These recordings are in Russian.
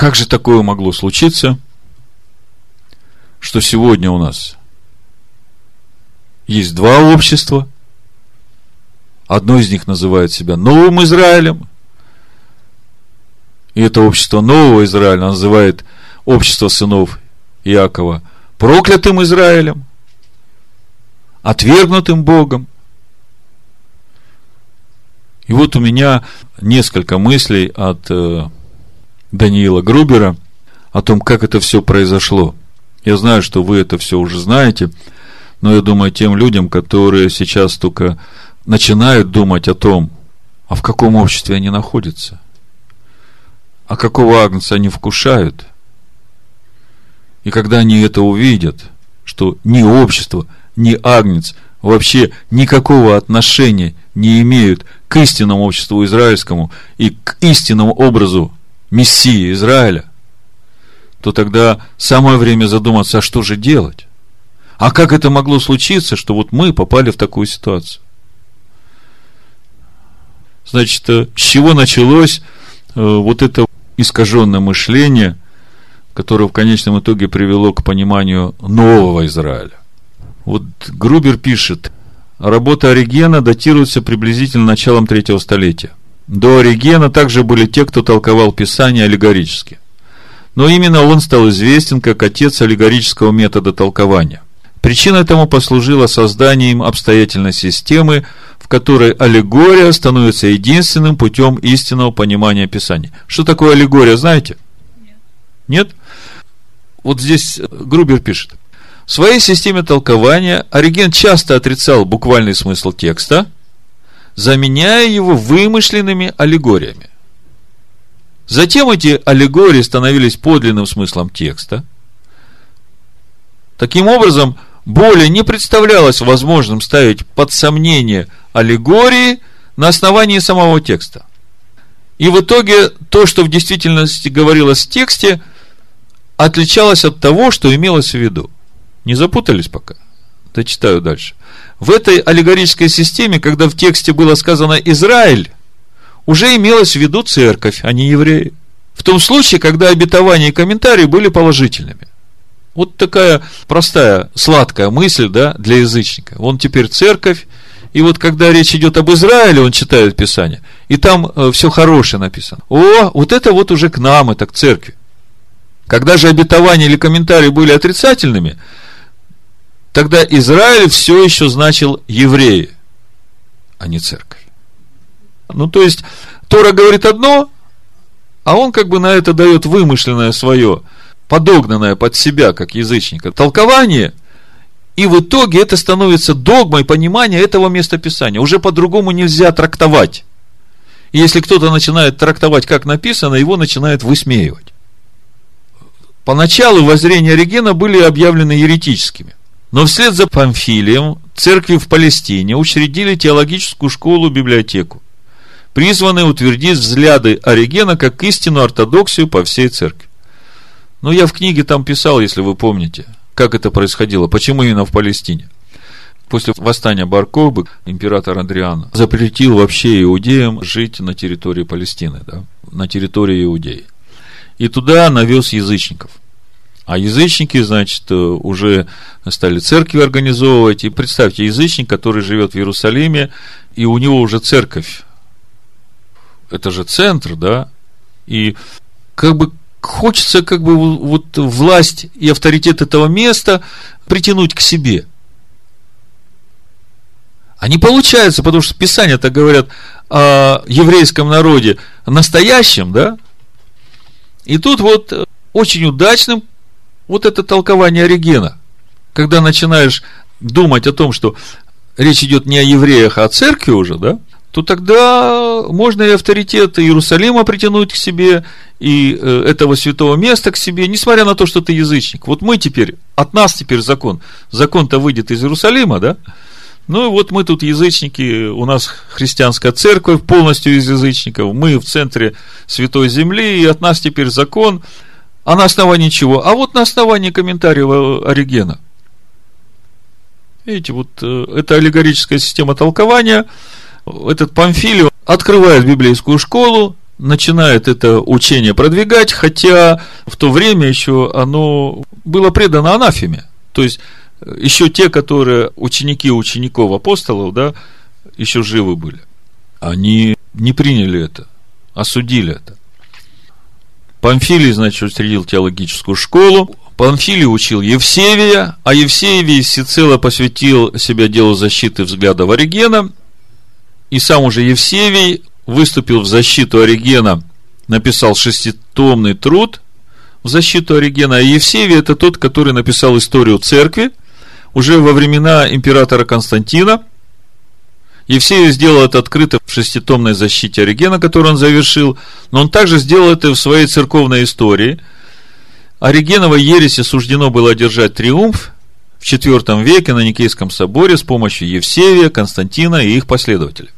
Как же такое могло случиться, что сегодня у нас есть два общества, одно из них называет себя Новым Израилем, и это общество Нового Израиля называет общество сынов Иакова проклятым Израилем, отвергнутым Богом. И вот у меня несколько мыслей от э, Даниила Грубера о том, как это все произошло. Я знаю, что вы это все уже знаете, но я думаю, тем людям, которые сейчас только начинают думать о том, а в каком обществе они находятся, а какого агнца они вкушают. И когда они это увидят, что ни общество, ни агнец вообще никакого отношения не имеют к истинному обществу израильскому и к истинному образу Мессии Израиля, то тогда самое время задуматься, а что же делать? А как это могло случиться, что вот мы попали в такую ситуацию? Значит, э, с чего началось э, вот это искаженное мышление, которое в конечном итоге привело к пониманию нового Израиля? Вот Грубер пишет, работа Оригена датируется приблизительно началом третьего столетия. До Оригена также были те, кто толковал Писание аллегорически. Но именно он стал известен как отец аллегорического метода толкования. Причиной этому послужило создание им обстоятельной системы, в которой аллегория становится единственным путем истинного понимания Писания. Что такое аллегория, знаете? Нет. Нет? Вот здесь Грубер пишет. В своей системе толкования Ориген часто отрицал буквальный смысл текста – заменяя его вымышленными аллегориями. Затем эти аллегории становились подлинным смыслом текста. Таким образом, более не представлялось возможным ставить под сомнение аллегории на основании самого текста. И в итоге то, что в действительности говорилось в тексте, отличалось от того, что имелось в виду. Не запутались пока? Дочитаю дальше. В этой аллегорической системе, когда в тексте было сказано «Израиль», уже имелось в виду церковь, а не евреи. В том случае, когда обетования и комментарии были положительными. Вот такая простая, сладкая мысль, да, для язычника. Он теперь церковь, и вот когда речь идет об Израиле, он читает Писание, и там э, все хорошее написано. О, вот это вот уже к нам, это к церкви. Когда же обетования или комментарии были отрицательными, тогда Израиль все еще значил евреи, а не церковь. Ну, то есть, Тора говорит одно, а он как бы на это дает вымышленное свое, подогнанное под себя, как язычника, толкование, и в итоге это становится догмой понимания этого местописания. Уже по-другому нельзя трактовать. И если кто-то начинает трактовать, как написано, его начинает высмеивать. Поначалу воззрения Оригена были объявлены еретическими. Но вслед за Памфилием церкви в Палестине учредили теологическую школу-библиотеку, призванные утвердить взгляды Оригена как истинную ортодоксию по всей церкви. Но я в книге там писал, если вы помните, как это происходило, почему именно в Палестине. После восстания Баркобы император Андриан запретил вообще иудеям жить на территории Палестины, да, на территории Иудеи. И туда навез язычников. А язычники, значит, э, уже стали церкви организовывать. И представьте, язычник, который живет в Иерусалиме, и у него уже церковь. Это же центр, да? И как бы хочется как бы вот власть и авторитет этого места притянуть к себе. А не получается, потому что Писания так говорят о еврейском народе настоящем, да? И тут вот очень удачным вот это толкование Оригена. Когда начинаешь думать о том, что речь идет не о евреях, а о церкви уже, да, то тогда можно и авторитет Иерусалима притянуть к себе, и э, этого святого места к себе, несмотря на то, что ты язычник. Вот мы теперь, от нас теперь закон. Закон-то выйдет из Иерусалима, да? Ну и вот мы тут язычники, у нас христианская церковь полностью из язычников, мы в центре Святой Земли, и от нас теперь закон – а на основании чего? А вот на основании комментариев Оригена. Видите, вот э, это аллегорическая система толкования. Этот Памфилий открывает библейскую школу, начинает это учение продвигать, хотя в то время еще оно было предано анафеме. То есть, еще те, которые ученики учеников апостолов, да, еще живы были. Они не приняли это, осудили это. Памфилий, значит, учредил теологическую школу. Памфилий учил Евсевия, а Евсевий всецело посвятил себя делу защиты взгляда Оригена. И сам уже Евсевий выступил в защиту Оригена, написал шеститомный труд в защиту Оригена. А Евсевий это тот, который написал историю церкви уже во времена императора Константина. Евсеев сделал это открыто в шеститомной защите Оригена, которую он завершил, но он также сделал это в своей церковной истории. Оригеновой ереси суждено было одержать триумф в IV веке на Никейском соборе с помощью Евсевия, Константина и их последователей.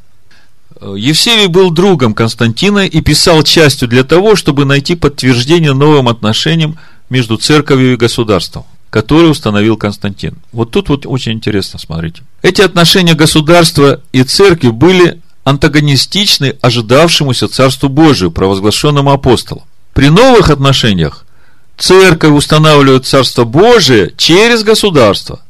Евсевий был другом Константина и писал частью для того, чтобы найти подтверждение новым отношениям между церковью и государством который установил Константин. Вот тут вот очень интересно, смотрите. Эти отношения государства и церкви были антагонистичны ожидавшемуся Царству Божию, провозглашенному апостолом. При новых отношениях церковь устанавливает Царство Божие через государство.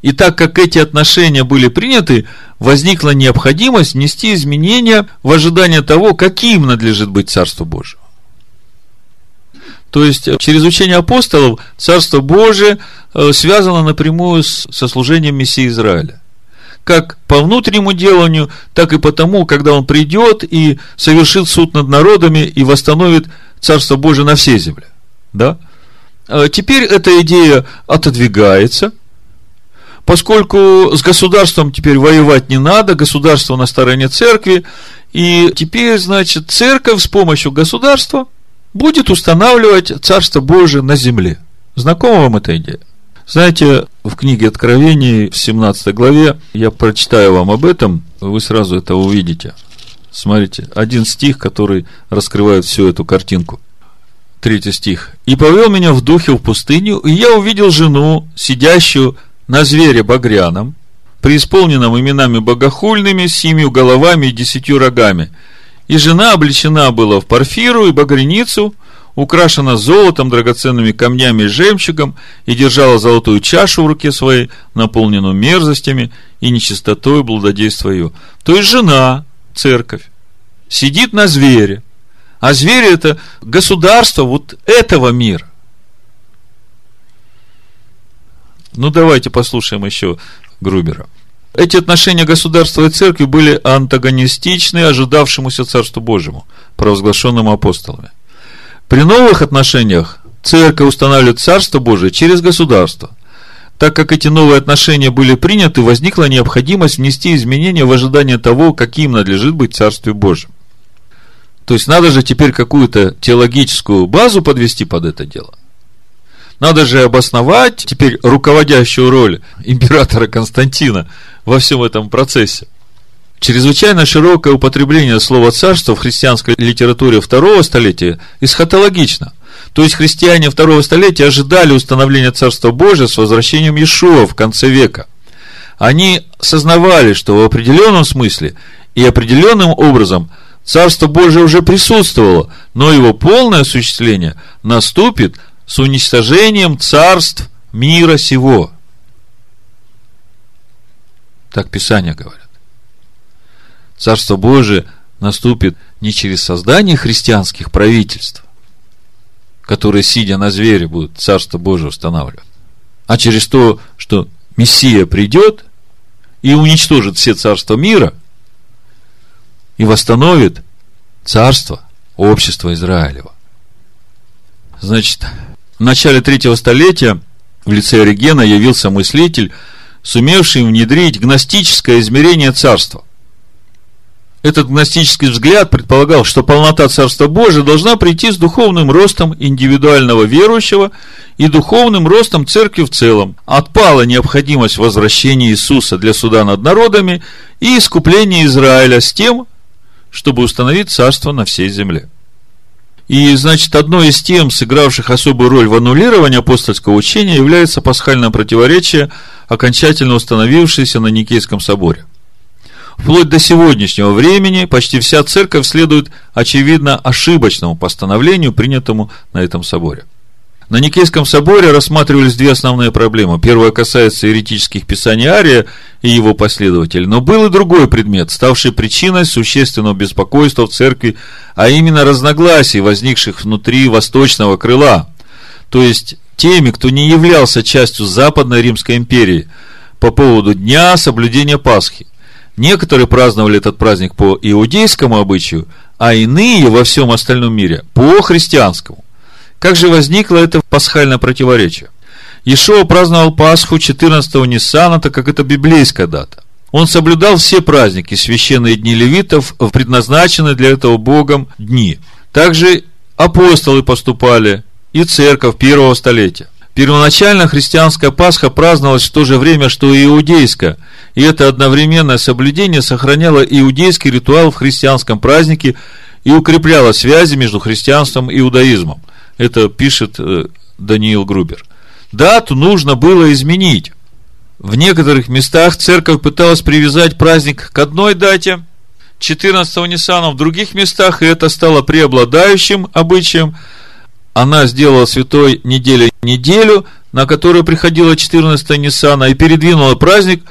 И так как эти отношения были приняты, возникла необходимость внести изменения в ожидание того, каким надлежит быть Царство Божие. То есть, через учение апостолов Царство Божие э, связано напрямую со служением Мессии Израиля. Как по внутреннему деланию, так и потому, когда он придет и совершит суд над народами и восстановит Царство Божие на всей земле. Да? Э, теперь эта идея отодвигается, поскольку с государством теперь воевать не надо, государство на стороне церкви, и теперь, значит, церковь с помощью государства – будет устанавливать Царство Божие на земле. Знакома вам эта идея? Знаете, в книге Откровений, в 17 главе, я прочитаю вам об этом, вы сразу это увидите. Смотрите, один стих, который раскрывает всю эту картинку. Третий стих. «И повел меня в духе в пустыню, и я увидел жену, сидящую на звере багряном, преисполненном именами богохульными, семью головами и десятью рогами, и жена облечена была в парфиру и багряницу, украшена золотом, драгоценными камнями и жемчугом, и держала золотую чашу в руке своей, наполненную мерзостями и нечистотой блудодейства ее. То есть жена, церковь, сидит на звере, а зверь это государство вот этого мира. Ну, давайте послушаем еще Грубера. Эти отношения государства и церкви были антагонистичны ожидавшемуся Царству Божьему, провозглашенному апостолами. При новых отношениях церковь устанавливает Царство Божие через государство. Так как эти новые отношения были приняты, возникла необходимость внести изменения в ожидание того, каким надлежит быть Царстве Божьим. То есть надо же теперь какую-то теологическую базу подвести под это дело. Надо же обосновать теперь руководящую роль императора Константина во всем этом процессе. Чрезвычайно широкое употребление слова «царство» в христианской литературе второго столетия эсхатологично. То есть христиане второго столетия ожидали установления Царства Божия с возвращением Иешуа в конце века. Они сознавали, что в определенном смысле и определенным образом Царство Божие уже присутствовало, но его полное осуществление наступит с уничтожением царств мира сего. Так Писание говорят. Царство Божие наступит не через создание христианских правительств, которые, сидя на звере, будут Царство Божие устанавливать, а через то, что Мессия придет и уничтожит все царства мира и восстановит царство общества Израилева. Значит, в начале третьего столетия в лице Оригена явился мыслитель, сумевший внедрить гностическое измерение царства. Этот гностический взгляд предполагал, что полнота Царства Божия должна прийти с духовным ростом индивидуального верующего и духовным ростом церкви в целом. Отпала необходимость возвращения Иисуса для суда над народами и искупления Израиля с тем, чтобы установить царство на всей земле. И, значит, одной из тем, сыгравших особую роль в аннулировании апостольского учения, является пасхальное противоречие, окончательно установившееся на Никейском соборе. Вплоть до сегодняшнего времени почти вся церковь следует, очевидно, ошибочному постановлению, принятому на этом соборе. На Никейском соборе рассматривались две основные проблемы. Первая касается еретических писаний Ария и его последователей. Но был и другой предмет, ставший причиной существенного беспокойства в церкви, а именно разногласий, возникших внутри восточного крыла. То есть теми, кто не являлся частью Западной Римской империи по поводу дня соблюдения Пасхи. Некоторые праздновали этот праздник по иудейскому обычаю, а иные во всем остальном мире по христианскому. Как же возникло это пасхальное противоречие? Ишуа праздновал Пасху 14-го Ниссана, так как это библейская дата. Он соблюдал все праздники, священные дни левитов, в предназначенные для этого Богом дни. Также апостолы поступали и церковь первого столетия. Первоначально христианская Пасха праздновалась в то же время, что и иудейская, и это одновременное соблюдение сохраняло иудейский ритуал в христианском празднике и укрепляло связи между христианством и иудаизмом. Это пишет э, Даниил Грубер. Дату нужно было изменить. В некоторых местах церковь пыталась привязать праздник к одной дате, 14-го Ниссана, в других местах, и это стало преобладающим обычаем. Она сделала святой недели неделю, на которую приходила 14 Ниссана, и передвинула праздник,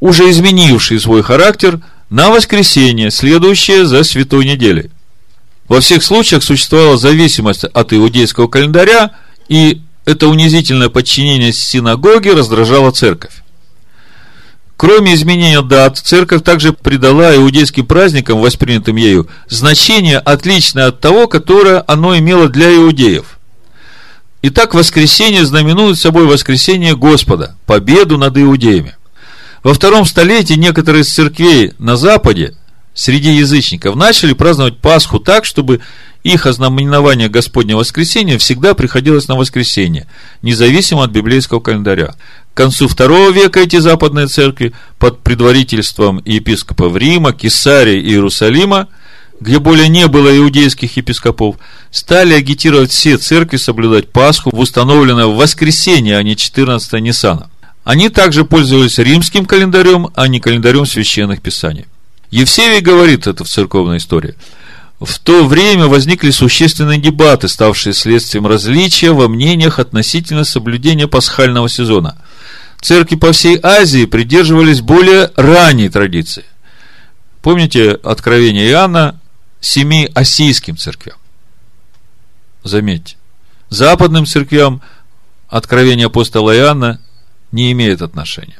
уже изменивший свой характер, на воскресенье, следующее за святой неделей. Во всех случаях существовала зависимость от иудейского календаря, и это унизительное подчинение синагоге раздражало церковь. Кроме изменения дат, церковь также придала иудейским праздникам, воспринятым ею, значение, отличное от того, которое оно имело для иудеев. Итак, воскресенье знаменует собой воскресение Господа, победу над иудеями. Во втором столетии некоторые из церквей на Западе среди язычников начали праздновать Пасху так, чтобы их ознаменование Господнего воскресения всегда приходилось на воскресенье, независимо от библейского календаря. К концу второго века эти западные церкви под предварительством епископов Рима, Кесария и Иерусалима, где более не было иудейских епископов, стали агитировать все церкви соблюдать Пасху в установленное в воскресенье, а не 14 Ниссана. Они также пользовались римским календарем, а не календарем священных писаний. Евсевий говорит это в церковной истории. В то время возникли существенные дебаты, ставшие следствием различия во мнениях относительно соблюдения пасхального сезона. Церкви по всей Азии придерживались более ранней традиции. Помните откровение Иоанна семи осийским церквям? Заметьте, западным церквям откровение апостола Иоанна не имеет отношения.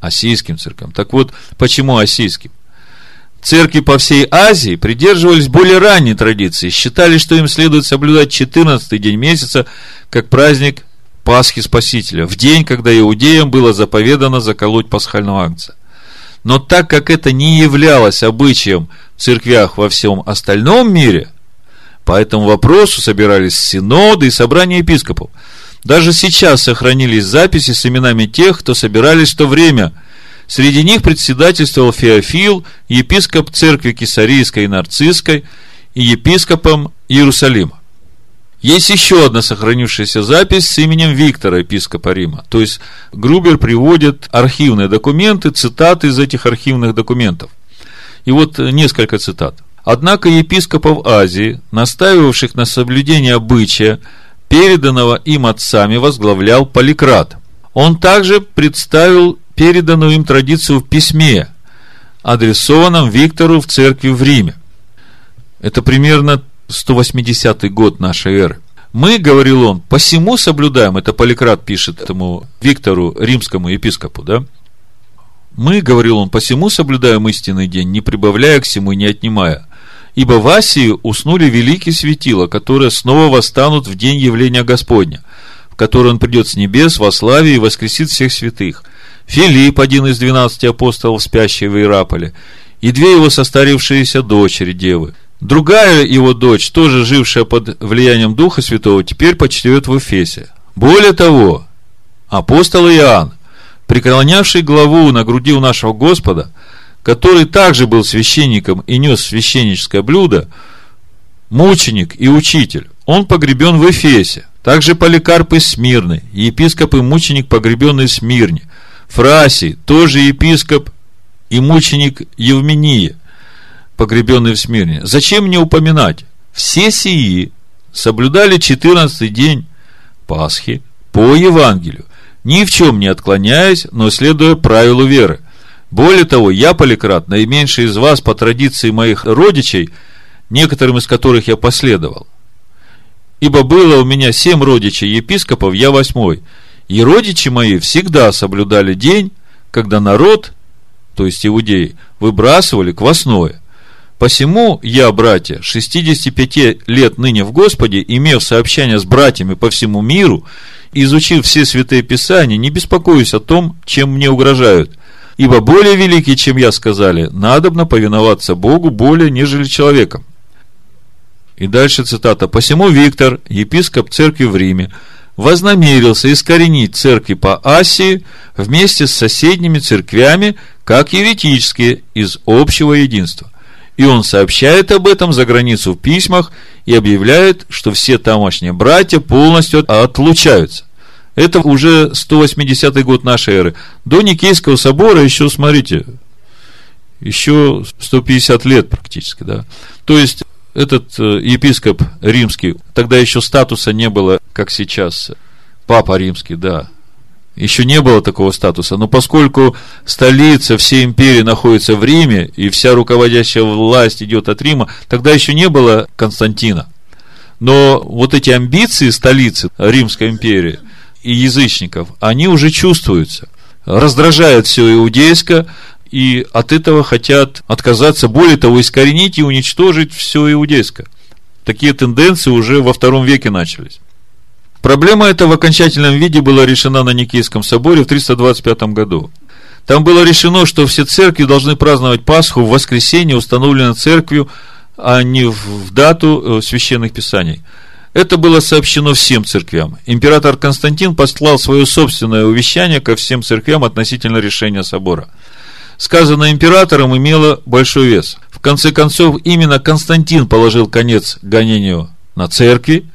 Осийским церквям. Так вот, почему осийским? Церкви по всей Азии придерживались более ранней традиции, считали, что им следует соблюдать 14 день месяца, как праздник Пасхи Спасителя, в день, когда иудеям было заповедано заколоть пасхального акция. Но так как это не являлось обычаем в церквях во всем остальном мире, по этому вопросу собирались синоды и собрания епископов. Даже сейчас сохранились записи с именами тех, кто собирались в то время – Среди них председательствовал Феофил, епископ церкви Кесарийской и Нарцисской и епископом Иерусалима. Есть еще одна сохранившаяся запись с именем Виктора, епископа Рима. То есть, Грубер приводит архивные документы, цитаты из этих архивных документов. И вот несколько цитат. Однако епископов Азии, настаивавших на соблюдении обычая, переданного им отцами, возглавлял Поликрат. Он также представил переданную им традицию в письме, адресованном Виктору в церкви в Риме. Это примерно 180 год нашей эры. Мы, говорил он, посему соблюдаем, это Поликрат пишет этому Виктору, римскому епископу, да? Мы, говорил он, посему соблюдаем истинный день, не прибавляя к всему и не отнимая. Ибо в Асии уснули великие светила, которые снова восстанут в день явления Господня, в который он придет с небес во славе и воскресит всех святых – Филипп, один из двенадцати апостолов, спящий в Иераполе, и две его состарившиеся дочери девы. Другая его дочь, тоже жившая под влиянием Духа Святого, теперь почтет в Эфесе. Более того, апостол Иоанн, преклонявший главу на груди у нашего Господа, который также был священником и нес священническое блюдо, мученик и учитель, он погребен в Эфесе. Также Поликарп из Смирны, епископ и мученик, погребенный в Смирне – Фрасий, тоже епископ и мученик Евмения, погребенный в Смирне. Зачем мне упоминать? Все сии соблюдали 14 день Пасхи по Евангелию, ни в чем не отклоняясь, но следуя правилу веры. Более того, я, Поликрат, наименьший из вас по традиции моих родичей, некоторым из которых я последовал. Ибо было у меня семь родичей епископов, я восьмой. И родичи мои всегда соблюдали день, когда народ, то есть иудеи, выбрасывали квасное. Посему я, братья, 65 лет ныне в Господе, имев сообщение с братьями по всему миру, изучив все святые писания, не беспокоюсь о том, чем мне угрожают. Ибо более великий, чем я, сказали, надобно повиноваться Богу более, нежели человеком. И дальше цитата. «Посему Виктор, епископ церкви в Риме, вознамерился искоренить церкви по Асии вместе с соседними церквями, как еретические, из общего единства. И он сообщает об этом за границу в письмах и объявляет, что все тамошние братья полностью отлучаются. Это уже 180 год нашей эры. До Никейского собора еще, смотрите, еще 150 лет практически, да. То есть, этот э, епископ римский, тогда еще статуса не было, как сейчас, папа римский, да, еще не было такого статуса, но поскольку столица всей империи находится в Риме, и вся руководящая власть идет от Рима, тогда еще не было Константина. Но вот эти амбиции столицы Римской империи и язычников, они уже чувствуются. Раздражает все иудейское, и от этого хотят отказаться, более того, искоренить и уничтожить все иудейское. Такие тенденции уже во втором веке начались. Проблема эта в окончательном виде была решена на Никейском соборе в 325 году. Там было решено, что все церкви должны праздновать Пасху в воскресенье, установленное церковью, а не в дату э, священных писаний. Это было сообщено всем церквям. Император Константин послал свое собственное увещание ко всем церквям относительно решения собора. Сказанное императором имело большой вес. В конце концов, именно Константин положил конец гонению на церкви,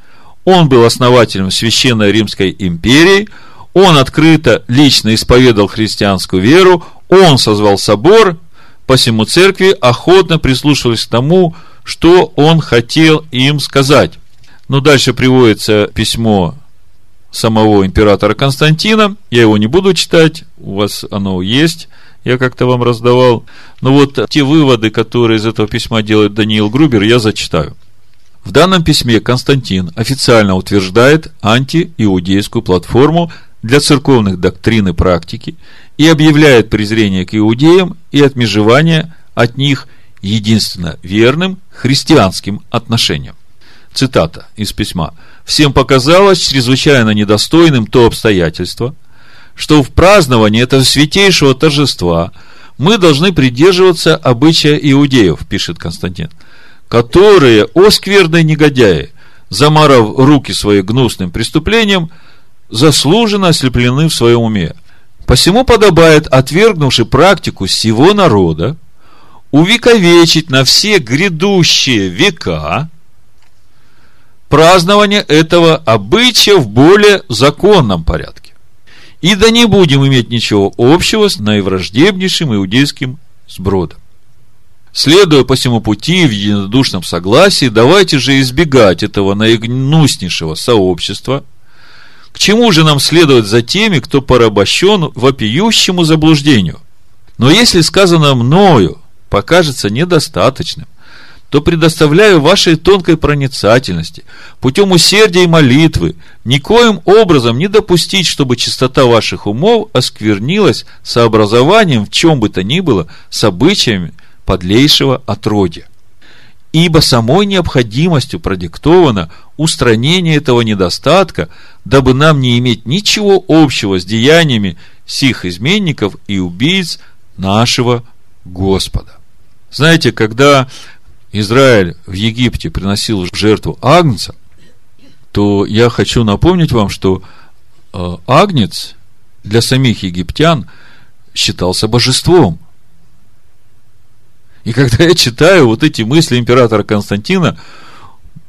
он был основателем Священной Римской империи, он открыто, лично исповедовал христианскую веру, он созвал собор, посему церкви охотно прислушивались к тому, что он хотел им сказать. Но дальше приводится письмо самого императора Константина. Я его не буду читать, у вас оно есть, я как-то вам раздавал. Но вот те выводы, которые из этого письма делает Даниил Грубер, я зачитаю. В данном письме Константин официально утверждает антииудейскую платформу для церковных доктрин и практики и объявляет презрение к иудеям и отмежевание от них единственно верным христианским отношениям. Цитата из письма. «Всем показалось чрезвычайно недостойным то обстоятельство, что в праздновании этого святейшего торжества мы должны придерживаться обычая иудеев», пишет Константин – которые, о скверные негодяи, замарав руки свои гнусным преступлением, заслуженно ослеплены в своем уме. Посему подобает, отвергнувши практику всего народа, увековечить на все грядущие века празднование этого обычая в более законном порядке. И да не будем иметь ничего общего с наивраждебнейшим иудейским сбродом. Следуя по всему пути в единодушном согласии, давайте же избегать этого наигнуснейшего сообщества. К чему же нам следовать за теми, кто порабощен вопиющему заблуждению? Но если сказано мною покажется недостаточным, то предоставляю вашей тонкой проницательности, путем усердия и молитвы, никоим образом не допустить, чтобы чистота ваших умов осквернилась сообразованием в чем бы то ни было с обычаями подлейшего отродья. Ибо самой необходимостью продиктовано устранение этого недостатка, дабы нам не иметь ничего общего с деяниями сих изменников и убийц нашего Господа. Знаете, когда Израиль в Египте приносил жертву агнца, то я хочу напомнить вам, что э, агнец для самих египтян считался божеством – и когда я читаю вот эти мысли императора Константина,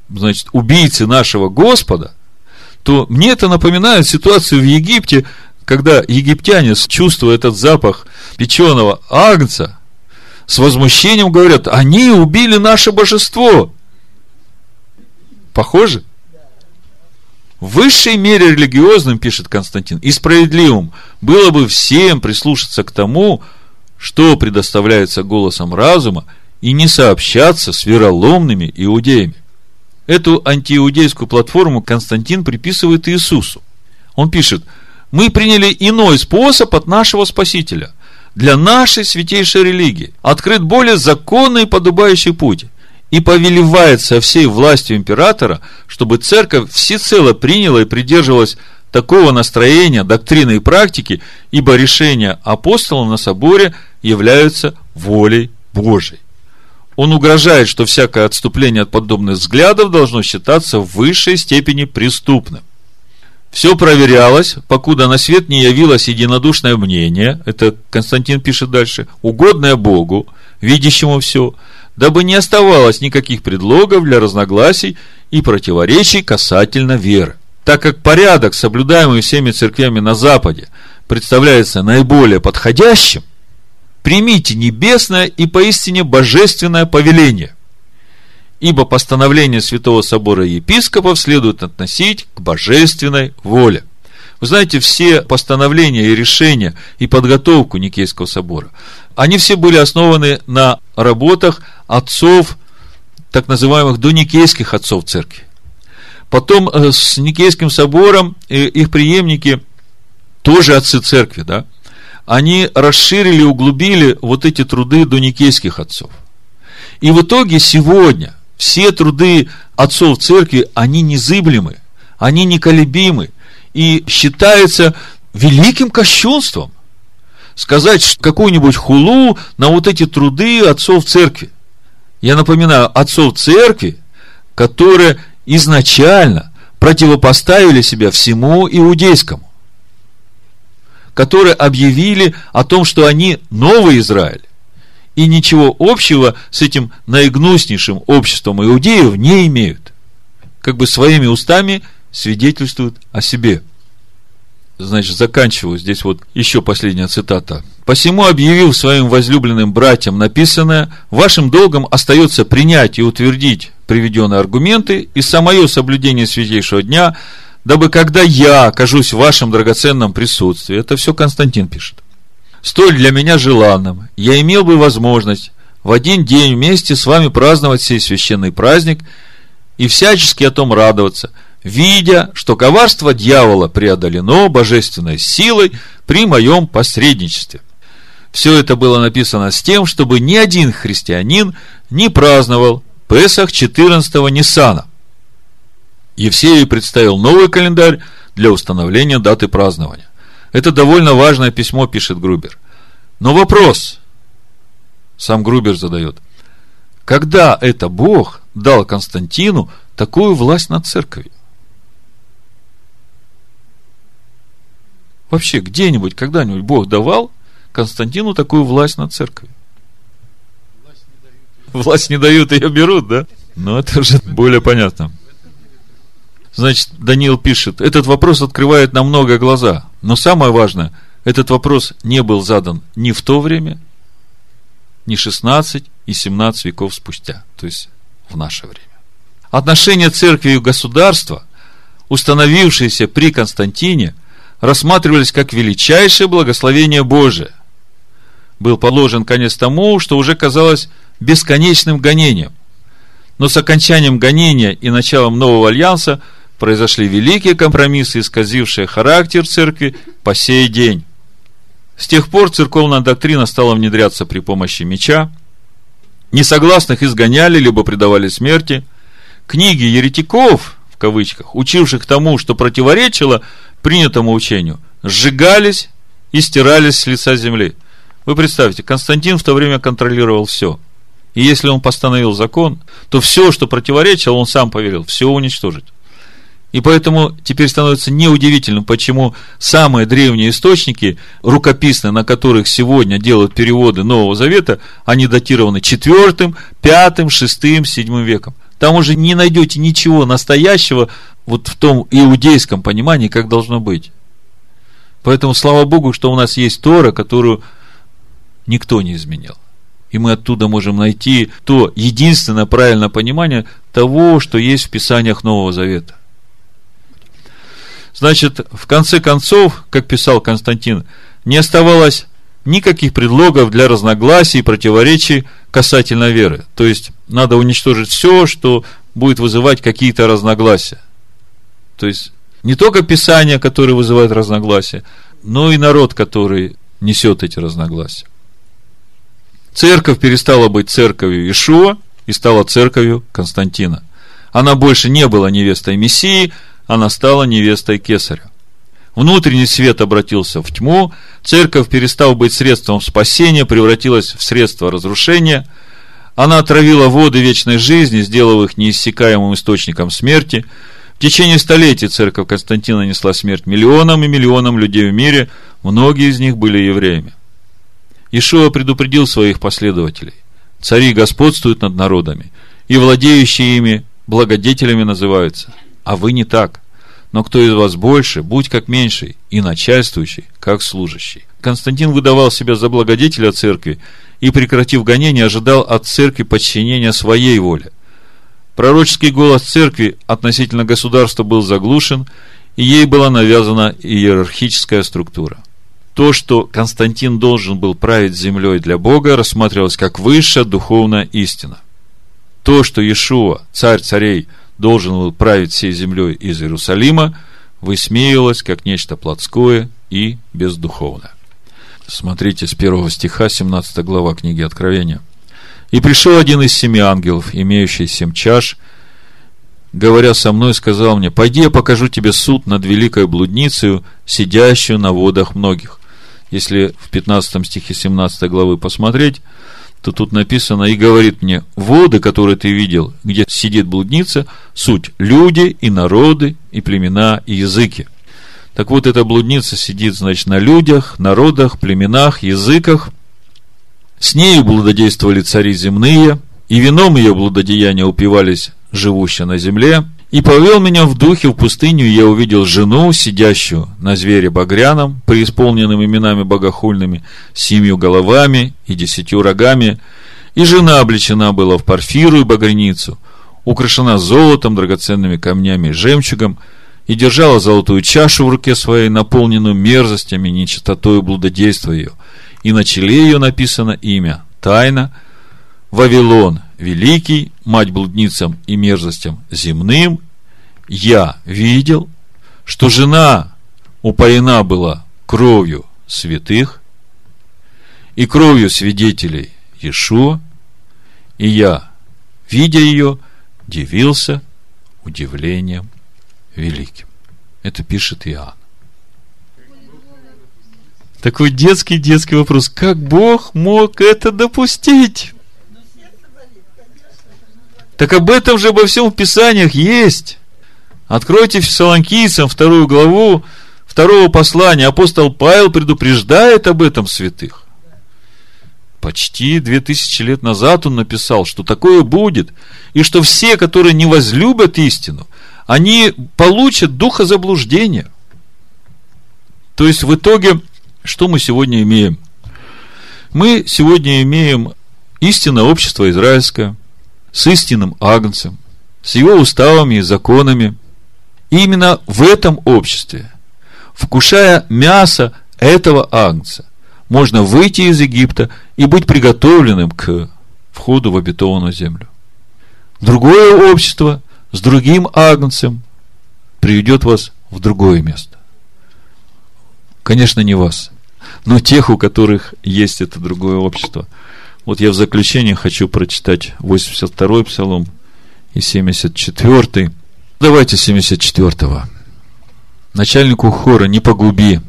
значит, убийцы нашего Господа, то мне это напоминает ситуацию в Египте, когда египтяне, чувствуя этот запах печеного агнца, с возмущением говорят, они убили наше божество. Похоже? В высшей мере религиозным, пишет Константин, и справедливым было бы всем прислушаться к тому, что предоставляется голосом разума, и не сообщаться с вероломными иудеями. Эту антииудейскую платформу Константин приписывает Иисусу. Он пишет, мы приняли иной способ от нашего Спасителя. Для нашей святейшей религии открыт более законный и подобающий путь. И повелевает со всей властью императора, чтобы церковь всецело приняла и придерживалась такого настроения, доктрины и практики, ибо решения апостолов на соборе являются волей Божией. Он угрожает, что всякое отступление от подобных взглядов должно считаться в высшей степени преступным. Все проверялось, покуда на свет не явилось единодушное мнение, это Константин пишет дальше, угодное Богу, видящему все, дабы не оставалось никаких предлогов для разногласий и противоречий касательно веры. Так как порядок, соблюдаемый всеми церквями на Западе, представляется наиболее подходящим, примите небесное и поистине божественное повеление ибо постановление Святого Собора епископов следует относить к божественной воле. Вы знаете, все постановления и решения и подготовку Никейского собора, они все были основаны на работах отцов, так называемых доникейских отцов церкви. Потом э, с Никейским собором э, их преемники, тоже отцы церкви, да, они расширили, углубили вот эти труды доникейских отцов. И в итоге сегодня все труды отцов церкви, они незыблемы, они неколебимы и считается великим кощунством. Сказать какую-нибудь хулу на вот эти труды отцов церкви. Я напоминаю, отцов церкви, которые изначально противопоставили себя всему иудейскому, которые объявили о том, что они новый Израиль, и ничего общего с этим наигнуснейшим обществом иудеев не имеют. Как бы своими устами свидетельствуют о себе. Значит, заканчиваю. Здесь вот еще последняя цитата. «Посему, объявил своим возлюбленным братьям написанное, вашим долгом остается принять и утвердить приведенные аргументы и самое соблюдение святейшего дня, дабы когда я окажусь в вашем драгоценном присутствии». Это все Константин пишет столь для меня желанным, я имел бы возможность в один день вместе с вами праздновать сей священный праздник и всячески о том радоваться, видя, что коварство дьявола преодолено божественной силой при моем посредничестве. Все это было написано с тем, чтобы ни один христианин не праздновал Песах 14-го Ниссана. Евсею представил новый календарь для установления даты празднования. Это довольно важное письмо, пишет Грубер. Но вопрос, сам Грубер задает, когда это Бог дал Константину такую власть над церковью? Вообще, где-нибудь, когда-нибудь Бог давал Константину такую власть над церковью? Власть не дают, ее берут, да? Но это уже более понятно. Значит, Даниил пишет, этот вопрос открывает нам много глаза. Но самое важное, этот вопрос не был задан ни в то время, ни 16 и 17 веков спустя, то есть в наше время. Отношения церкви и государства, установившиеся при Константине, рассматривались как величайшее благословение Божие. Был положен конец тому, что уже казалось бесконечным гонением. Но с окончанием гонения и началом нового альянса – произошли великие компромиссы, исказившие характер церкви по сей день. С тех пор церковная доктрина стала внедряться при помощи меча, несогласных изгоняли, либо предавали смерти. Книги еретиков, в кавычках, учивших тому, что противоречило принятому учению, сжигались и стирались с лица земли. Вы представьте, Константин в то время контролировал все. И если он постановил закон, то все, что противоречило, он сам повелел, все уничтожить. И поэтому теперь становится неудивительным, почему самые древние источники, рукописные, на которых сегодня делают переводы Нового Завета, они датированы четвертым, пятым, шестым, седьмым веком. Там уже не найдете ничего настоящего вот в том иудейском понимании, как должно быть. Поэтому слава Богу, что у нас есть Тора, которую никто не изменил. И мы оттуда можем найти то единственное правильное понимание того, что есть в Писаниях Нового Завета. Значит, в конце концов, как писал Константин, не оставалось никаких предлогов для разногласий и противоречий касательно веры. То есть, надо уничтожить все, что будет вызывать какие-то разногласия. То есть, не только Писание, которое вызывает разногласия, но и народ, который несет эти разногласия. Церковь перестала быть церковью Ишуа и стала церковью Константина. Она больше не была невестой Мессии, она стала невестой Кесаря. Внутренний свет обратился в тьму, церковь, перестав быть средством спасения, превратилась в средство разрушения. Она отравила воды вечной жизни, сделав их неиссякаемым источником смерти. В течение столетий церковь Константина несла смерть миллионам и миллионам людей в мире, многие из них были евреями. Ишуа предупредил своих последователей. Цари господствуют над народами, и владеющие ими благодетелями называются. А вы не так. Но кто из вас больше, будь как меньший, и начальствующий, как служащий. Константин выдавал себя за благодетеля церкви и, прекратив гонение, ожидал от церкви подчинения своей воле. Пророческий голос церкви относительно государства был заглушен, и ей была навязана иерархическая структура – то, что Константин должен был править землей для Бога, рассматривалось как высшая духовная истина. То, что Иешуа, царь царей, должен был править всей землей из Иерусалима, высмеивалось как нечто плотское и бездуховное. Смотрите с первого стиха, 17 глава книги Откровения. «И пришел один из семи ангелов, имеющий семь чаш, говоря со мной, сказал мне, «Пойди, я покажу тебе суд над великой блудницей, сидящую на водах многих, если в 15 стихе 17 главы посмотреть, то тут написано и говорит мне, воды, которые ты видел, где сидит блудница, суть люди и народы, и племена, и языки. Так вот, эта блудница сидит, значит, на людях, народах, племенах, языках. С нею блудодействовали цари земные, и вином ее блудодеяния упивались живущие на земле – и повел меня в духе в пустыню, и я увидел жену, сидящую на звере багряном, преисполненным именами богохульными, семью головами и десятью рогами, и жена облечена была в парфиру и багряницу, украшена золотом, драгоценными камнями и жемчугом, и держала золотую чашу в руке своей, наполненную мерзостями, нечистотой и ее. И на челе ее написано имя, тайна, Вавилон, великий, мать блудницам и мерзостям земным, я видел, что жена упоена была кровью святых и кровью свидетелей Иешуа, и я, видя ее, дивился удивлением великим. Это пишет Иоанн. Такой детский-детский вопрос. Как Бог мог это допустить? Так об этом же обо всем в Писаниях есть. Откройте Фессалоникийцам вторую главу второго послания. Апостол Павел предупреждает об этом святых. Почти две тысячи лет назад он написал, что такое будет, и что все, которые не возлюбят истину, они получат духа заблуждения. То есть, в итоге, что мы сегодня имеем? Мы сегодня имеем истинное общество израильское, с истинным агнцем, с его уставами и законами. И именно в этом обществе, вкушая мясо этого агнца, можно выйти из Египта и быть приготовленным к входу в обетованную землю. Другое общество с другим агнцем приведет вас в другое место. Конечно, не вас, но тех, у которых есть это другое общество – вот я в заключение хочу прочитать 82-й псалом и 74-й. Давайте 74-го. Начальнику хора «Не погуби»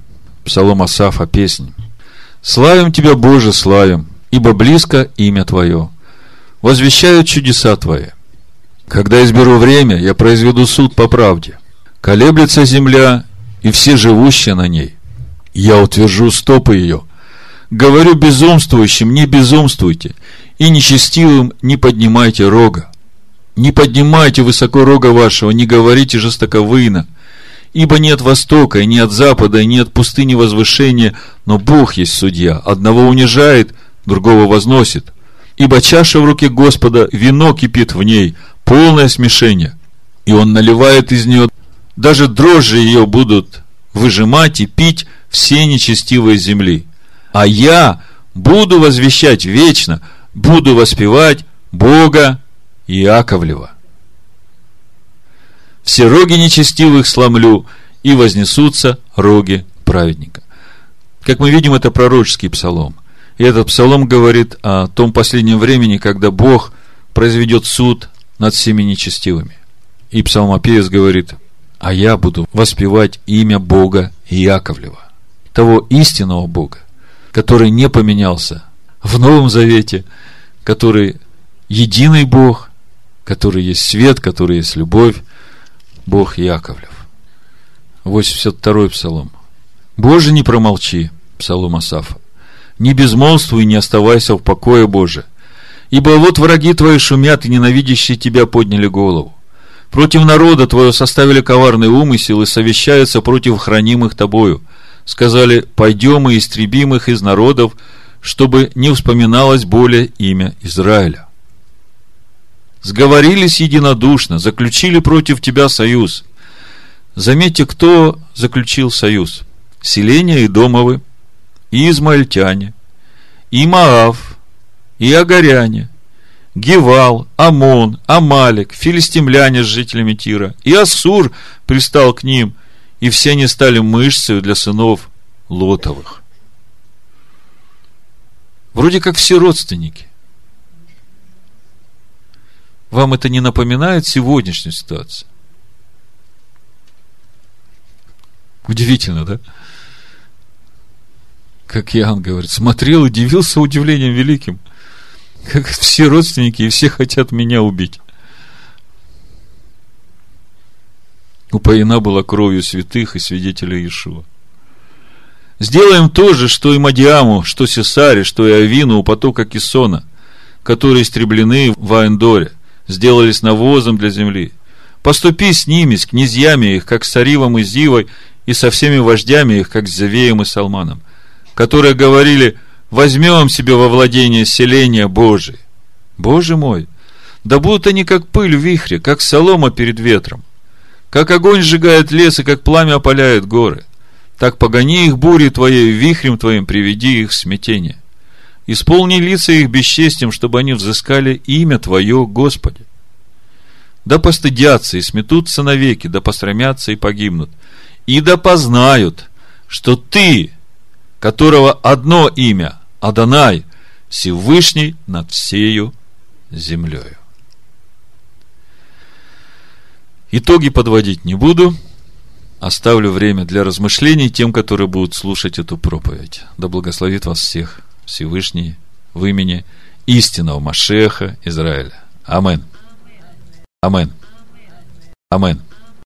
Псалом Асафа, песнь. «Славим Тебя, Боже, славим, ибо близко имя Твое. Возвещают чудеса Твои. Когда изберу время, я произведу суд по правде. Колеблется земля и все живущие на ней. Я утвержу стопы ее, Говорю безумствующим, не безумствуйте, и нечестивым не поднимайте рога. Не поднимайте высоко рога вашего, не говорите жестоковыно, ибо не от востока, и не от запада, и не от пустыни возвышения, но Бог есть судья. Одного унижает, другого возносит. Ибо чаша в руке Господа, вино кипит в ней, полное смешение. И он наливает из нее, даже дрожжи ее будут выжимать и пить все нечестивые земли. А я буду возвещать вечно, буду воспевать Бога Иаковлева. Все роги нечестивых сломлю, и вознесутся роги праведника. Как мы видим, это пророческий псалом. И этот псалом говорит о том последнем времени, когда Бог произведет суд над всеми нечестивыми. И псалмопевец говорит, а я буду воспевать имя Бога Иаковлева, того истинного Бога, который не поменялся в Новом Завете, который единый Бог, который есть свет, который есть любовь, Бог Яковлев. 82-й псалом. Боже, не промолчи, псалом Асафа. Не безмолвствуй, не оставайся в покое Боже. Ибо вот враги твои шумят, и ненавидящие тебя подняли голову. Против народа твоего составили коварный умысел и совещаются против хранимых тобою. Сказали, пойдем и истребим их из народов, чтобы не вспоминалось более имя Израиля. Сговорились единодушно, заключили против тебя союз. Заметьте, кто заключил союз. Селения Идомовы, и измаильтяне, и Маав, и Агаряне, Гевал, Амон, Амалик, филистимляне с жителями Тира, и Ассур пристал к ним, и все они стали мышцей для сынов Лотовых. Вроде как все родственники. Вам это не напоминает сегодняшнюю ситуацию? Удивительно, да? Как Иоанн говорит, смотрел и удивился удивлением великим. Как все родственники и все хотят меня убить. Упоена была кровью святых и свидетелей Иешуа. Сделаем то же, что и Мадиаму, что Сесаре, что и Авину у потока Кисона, которые истреблены в Аэндоре, сделались навозом для земли. Поступи с ними, с князьями их, как с Аривом и Зивой, и со всеми вождями их, как с Завеем и Салманом, которые говорили, возьмем себе во владение селения Божие. Боже мой, да будут они как пыль в вихре, как солома перед ветром, как огонь сжигает лес и как пламя опаляет горы. Так погони их бури твоей, вихрем твоим приведи их в смятение. Исполни лица их бесчестием, чтобы они взыскали имя Твое, Господи. Да постыдятся и сметутся навеки, да посрамятся и погибнут и да познают, что ты, которого одно имя, Адонай, Всевышний над всею землею. Итоги подводить не буду. Оставлю время для размышлений тем, которые будут слушать эту проповедь. Да благословит вас всех Всевышний в имени истинного Машеха Израиля. Амен. Амен. Амен.